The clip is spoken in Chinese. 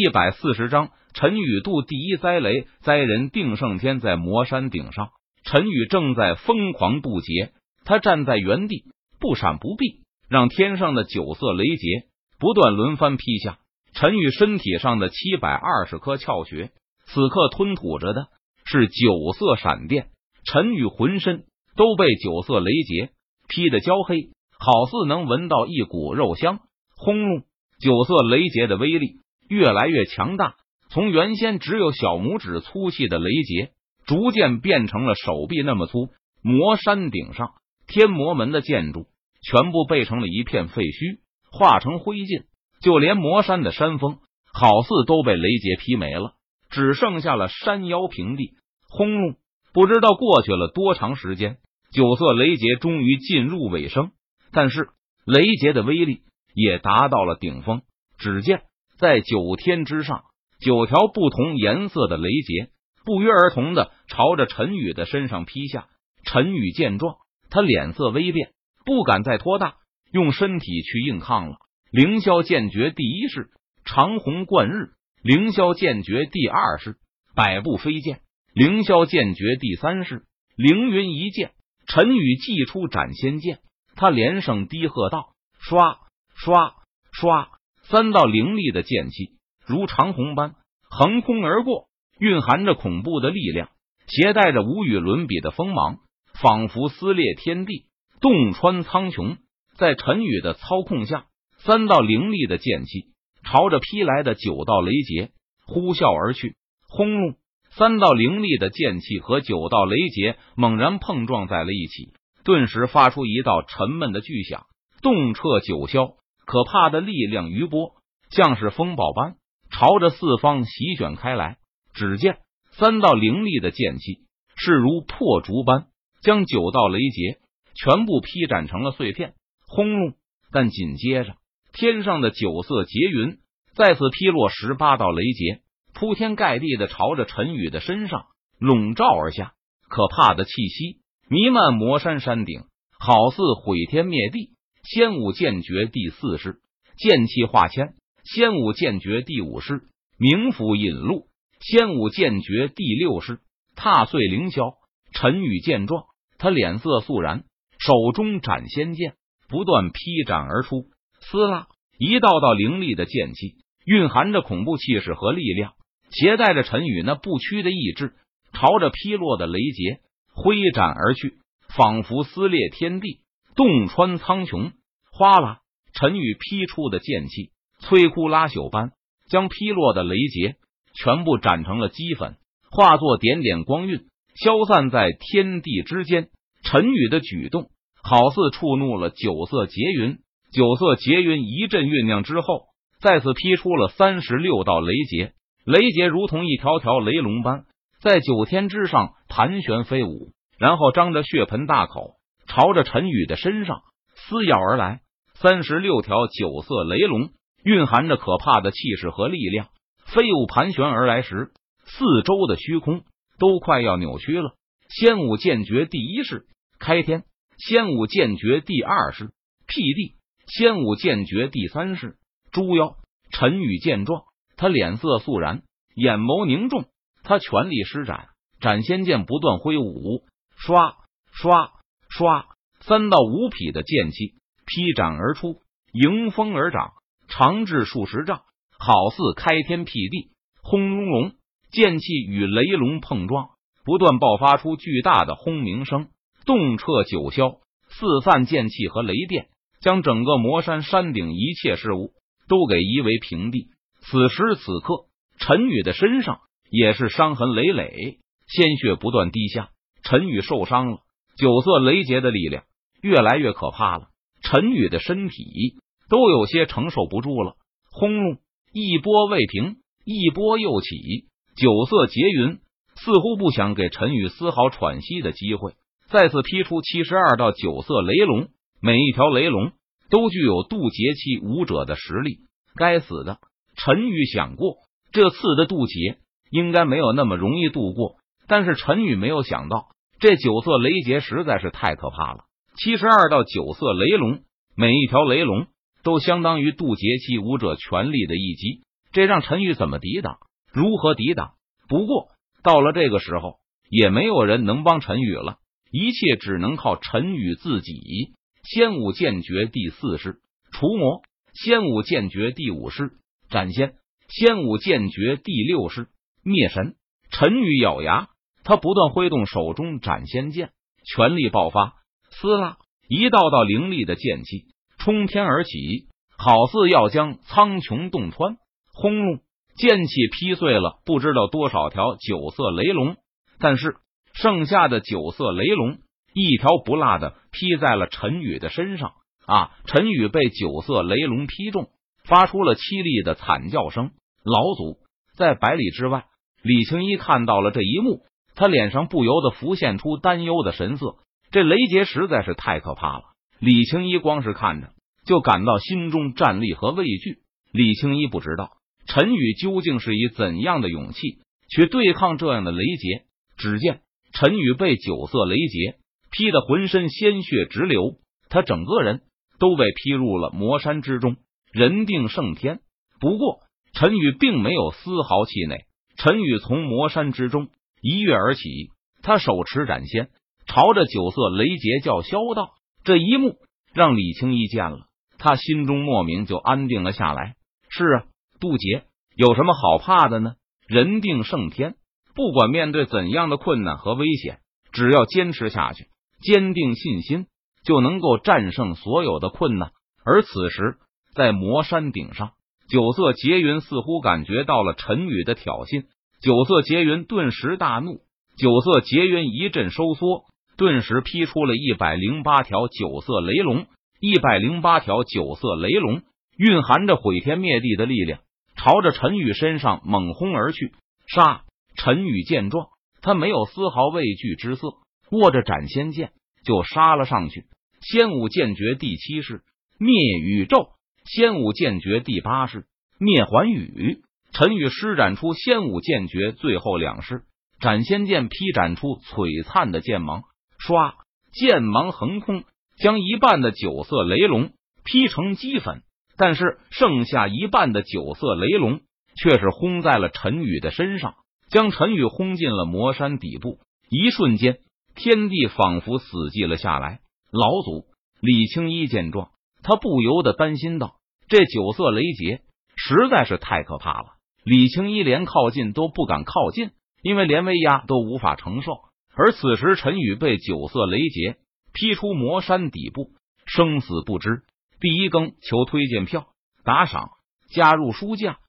一百四十章，陈宇度第一灾雷灾人定胜天在魔山顶上，陈宇正在疯狂渡劫。他站在原地，不闪不避，让天上的九色雷劫不断轮番劈下。陈宇身体上的七百二十颗窍穴，此刻吞吐着的是九色闪电。陈宇浑身都被九色雷劫劈得焦黑，好似能闻到一股肉香。轰隆！九色雷劫的威力。越来越强大，从原先只有小拇指粗细的雷劫，逐渐变成了手臂那么粗。魔山顶上，天魔门的建筑全部被成了一片废墟，化成灰烬。就连魔山的山峰，好似都被雷劫劈没了，只剩下了山腰平地。轰隆！不知道过去了多长时间，九色雷劫终于进入尾声，但是雷劫的威力也达到了顶峰。只见。在九天之上，九条不同颜色的雷劫不约而同的朝着陈宇的身上劈下。陈宇见状，他脸色微变，不敢再拖大，用身体去硬抗了。凌霄剑诀第一式长虹贯日，凌霄剑诀第二式百步飞剑，凌霄剑诀第三式凌云一剑。陈宇祭出斩仙剑，他连声低喝道：“刷刷刷！”三道凌厉的剑气如长虹般横空而过，蕴含着恐怖的力量，携带着无与伦比的锋芒，仿佛撕裂天地，洞穿苍穹。在陈宇的操控下，三道凌厉的剑气朝着劈来的九道雷劫呼啸而去。轰隆！三道凌厉的剑气和九道雷劫猛然碰撞在了一起，顿时发出一道沉闷的巨响，动彻九霄。可怕的力量余波，像是风暴般朝着四方席卷开来。只见三道凌厉的剑气势如破竹般，将九道雷劫全部劈斩成了碎片。轰隆！但紧接着，天上的九色劫云再次劈落十八道雷劫，铺天盖地的朝着陈宇的身上笼罩而下。可怕的气息弥漫魔山山顶，好似毁天灭地。仙武剑诀第四式剑气化千，仙武剑诀第五式冥府引路，仙武剑诀第六式踏碎凌霄。陈宇见状，他脸色肃然，手中斩仙剑不断劈斩而出，撕拉一道道凌厉的剑气，蕴含着恐怖气势和力量，携带着陈宇那不屈的意志，朝着劈落的雷劫挥斩而去，仿佛撕裂天地，洞穿苍穹。哗啦！陈宇劈出的剑气，摧枯拉朽般将劈落的雷劫全部斩成了齑粉，化作点点光晕，消散在天地之间。陈宇的举动好似触怒了九色劫云，九色劫云一阵酝酿之后，再次劈出了三十六道雷劫，雷劫如同一条条雷龙般在九天之上盘旋飞舞，然后张着血盆大口朝着陈宇的身上撕咬而来。三十六条九色雷龙蕴含着可怕的气势和力量，飞舞盘旋而来时，四周的虚空都快要扭曲了。仙武剑诀第一式开天，仙武剑诀第二式辟地，仙武剑诀第三式猪妖。陈宇见状，他脸色肃然，眼眸凝重，他全力施展斩仙剑，不断挥舞，刷刷刷，三到五匹的剑气。劈斩而出，迎风而长，长至数十丈，好似开天辟地。轰隆隆，剑气与雷龙碰撞，不断爆发出巨大的轰鸣声，动彻九霄，四散剑气和雷电，将整个魔山山顶一切事物都给夷为平地。此时此刻，陈宇的身上也是伤痕累累，鲜血不断滴下。陈宇受伤了，九色雷劫的力量越来越可怕了。陈宇的身体都有些承受不住了，轰隆！一波未平，一波又起。九色劫云似乎不想给陈宇丝毫喘息的机会，再次劈出七十二道九色雷龙，每一条雷龙都具有渡劫期武者的实力。该死的！陈宇想过，这次的渡劫应该没有那么容易度过，但是陈宇没有想到，这九色雷劫实在是太可怕了。七十二道九色雷龙，每一条雷龙都相当于渡劫期武者全力的一击。这让陈宇怎么抵挡？如何抵挡？不过到了这个时候，也没有人能帮陈宇了，一切只能靠陈宇自己。仙武剑诀第四式除魔，仙武剑诀第五式斩仙，仙武剑诀第六式灭神。陈宇咬牙，他不断挥动手中斩仙剑，全力爆发。撕拉，一道道凌厉的剑气冲天而起，好似要将苍穹洞穿。轰隆，剑气劈碎了不知道多少条九色雷龙，但是剩下的九色雷龙。一条不落的劈在了陈宇的身上啊！陈宇被九色雷龙劈中，发出了凄厉的惨叫声。老祖在百里之外，李青一看到了这一幕，他脸上不由得浮现出担忧的神色。这雷劫实在是太可怕了，李青衣光是看着就感到心中战栗和畏惧。李青衣不知道陈宇究竟是以怎样的勇气去对抗这样的雷劫。只见陈宇被九色雷劫。劈得浑身鲜血直流，他整个人都被劈入了魔山之中，人定胜天。不过陈宇并没有丝毫气馁，陈宇从魔山之中一跃而起，他手持斩仙，朝着九色雷劫叫嚣道：“这一幕让李青一见了，他心中莫名就安定了下来。是啊，渡劫有什么好怕的呢？人定胜天，不管面对怎样的困难和危险，只要坚持下去。”坚定信心，就能够战胜所有的困难。而此时，在魔山顶上，九色劫云似乎感觉到了陈宇的挑衅，九色劫云顿时大怒。九色劫云一阵收缩，顿时劈出了一百零八条九色雷龙。一百零八条九色雷龙蕴含着毁天灭地的力量，朝着陈宇身上猛轰而去。杀！陈宇见状，他没有丝毫畏惧之色。握着斩仙剑就杀了上去。仙武剑诀第七式灭宇宙，仙武剑诀第八式灭寰宇。陈宇施展出仙武剑诀最后两式，斩仙剑劈斩出璀璨的剑芒，唰，剑芒横空，将一半的九色雷龙劈成齑粉。但是剩下一半的九色雷龙却是轰在了陈宇的身上，将陈宇轰进了魔山底部。一瞬间。天地仿佛死寂了下来。老祖李青一见状，他不由得担心道：“这九色雷劫实在是太可怕了。”李青衣连靠近都不敢靠近，因为连威压都无法承受。而此时陈宇被九色雷劫劈出魔山底部，生死不知。第一更求推荐票、打赏、加入书架。